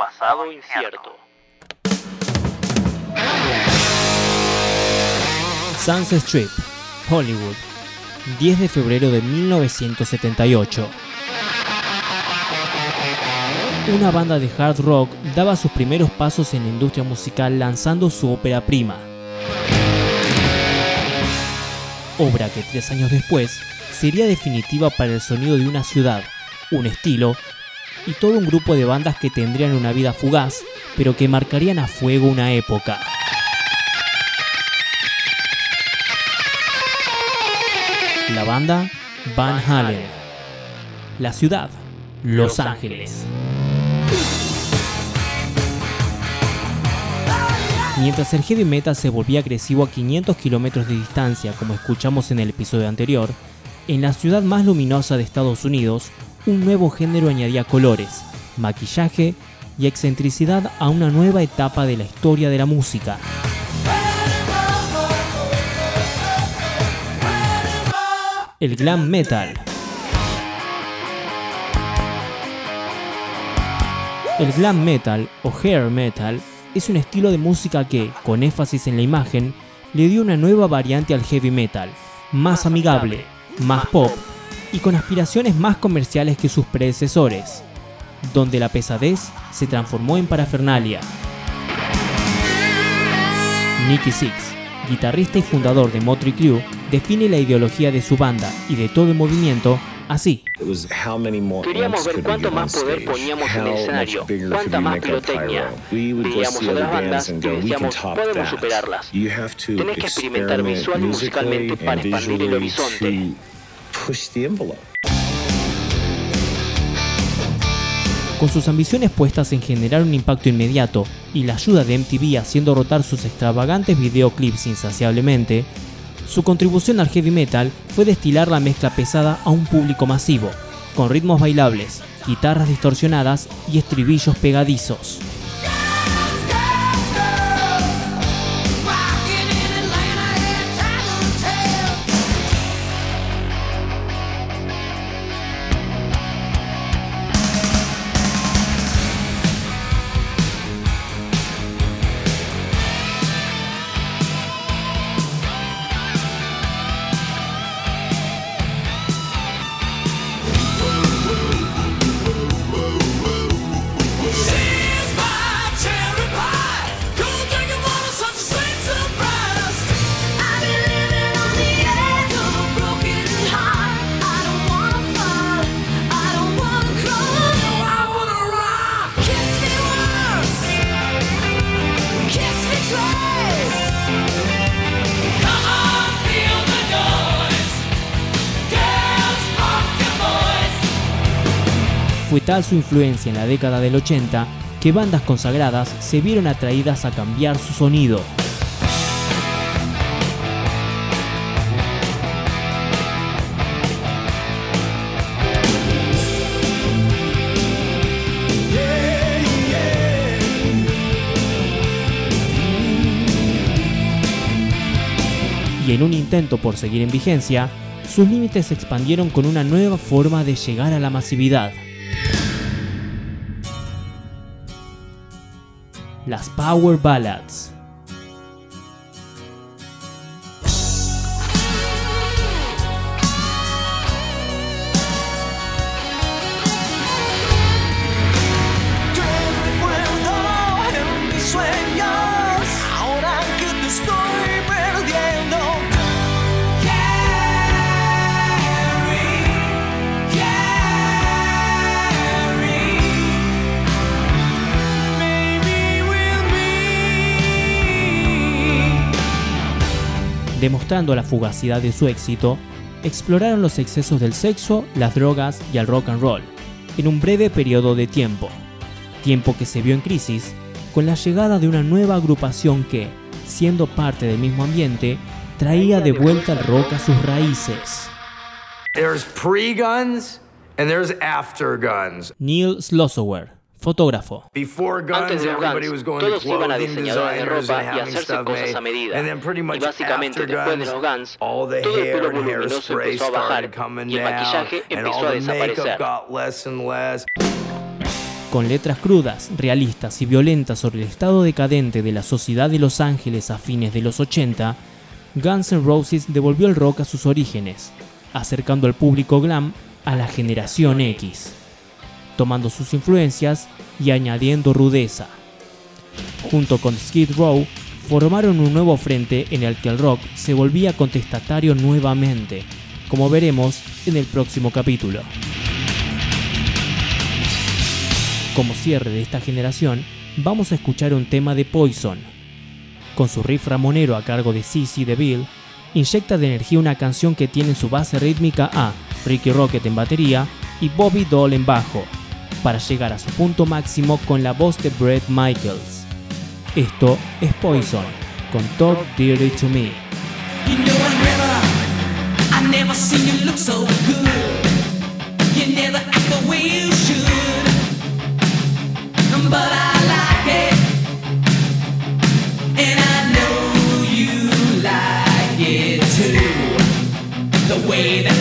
pasado incierto. Sunset Strip, Hollywood, 10 de febrero de 1978. Una banda de hard rock daba sus primeros pasos en la industria musical lanzando su ópera prima. Obra que tres años después sería definitiva para el sonido de una ciudad, un estilo y todo un grupo de bandas que tendrían una vida fugaz, pero que marcarían a fuego una época. La banda Van Halen. La ciudad Los Ángeles. Mientras el heavy metal se volvía agresivo a 500 kilómetros de distancia, como escuchamos en el episodio anterior, en la ciudad más luminosa de Estados Unidos, un nuevo género añadía colores, maquillaje y excentricidad a una nueva etapa de la historia de la música. El glam metal. El glam metal o hair metal es un estilo de música que, con énfasis en la imagen, le dio una nueva variante al heavy metal, más amigable, más pop y con aspiraciones más comerciales que sus predecesores, donde la pesadez se transformó en parafernalia. Nicky Six, guitarrista y fundador de Motley Crue, define la ideología de su banda y de todo el movimiento así. Queríamos ver cuánto más poder poníamos en el escenario, cuánta más pirotecnia. Veíamos a otras bandas y decíamos, podemos superarlas. Tenés que experimentar visual y musicalmente para expandir el horizonte. Con sus ambiciones puestas en generar un impacto inmediato y la ayuda de MTV haciendo rotar sus extravagantes videoclips insaciablemente, su contribución al heavy metal fue destilar la mezcla pesada a un público masivo, con ritmos bailables, guitarras distorsionadas y estribillos pegadizos. Fue tal su influencia en la década del 80 que bandas consagradas se vieron atraídas a cambiar su sonido. Y en un intento por seguir en vigencia, sus límites se expandieron con una nueva forma de llegar a la masividad. Las Power Ballads. Demostrando la fugacidad de su éxito, exploraron los excesos del sexo, las drogas y el rock and roll, en un breve periodo de tiempo. Tiempo que se vio en crisis con la llegada de una nueva agrupación que, siendo parte del mismo ambiente, traía de vuelta el rock a sus raíces. Neil Slossower fotógrafo. Antes de los Guns, todos iban a diseñadores de ropa y hacerse cosas a medida. Y básicamente después de los Guns, todo el pelo voluminoso empezó a bajar y el maquillaje empezó a desaparecer. Con letras crudas, realistas y violentas sobre el estado decadente de la sociedad de Los Ángeles a fines de los 80, Guns N' Roses devolvió el rock a sus orígenes, acercando al público glam a la generación X, tomando sus influencias y añadiendo rudeza. Junto con Skid Row, formaron un nuevo frente en el que el rock se volvía contestatario nuevamente, como veremos en el próximo capítulo. Como cierre de esta generación, vamos a escuchar un tema de Poison. Con su riff ramonero a cargo de CC DeVille, inyecta de energía una canción que tiene su base rítmica a Ricky Rocket en batería y Bobby Doll en bajo, para llegar a su punto máximo con la voz de Brett Michaels. Esto es Poison con Talk Dirty to Me. You know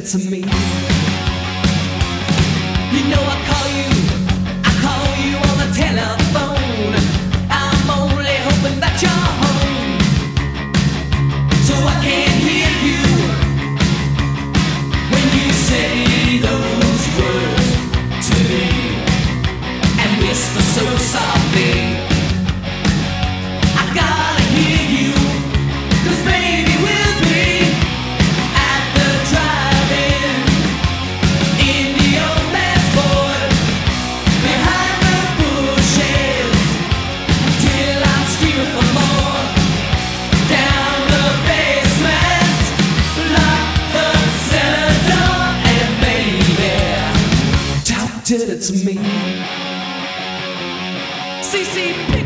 to me. Pasado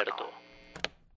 incierto.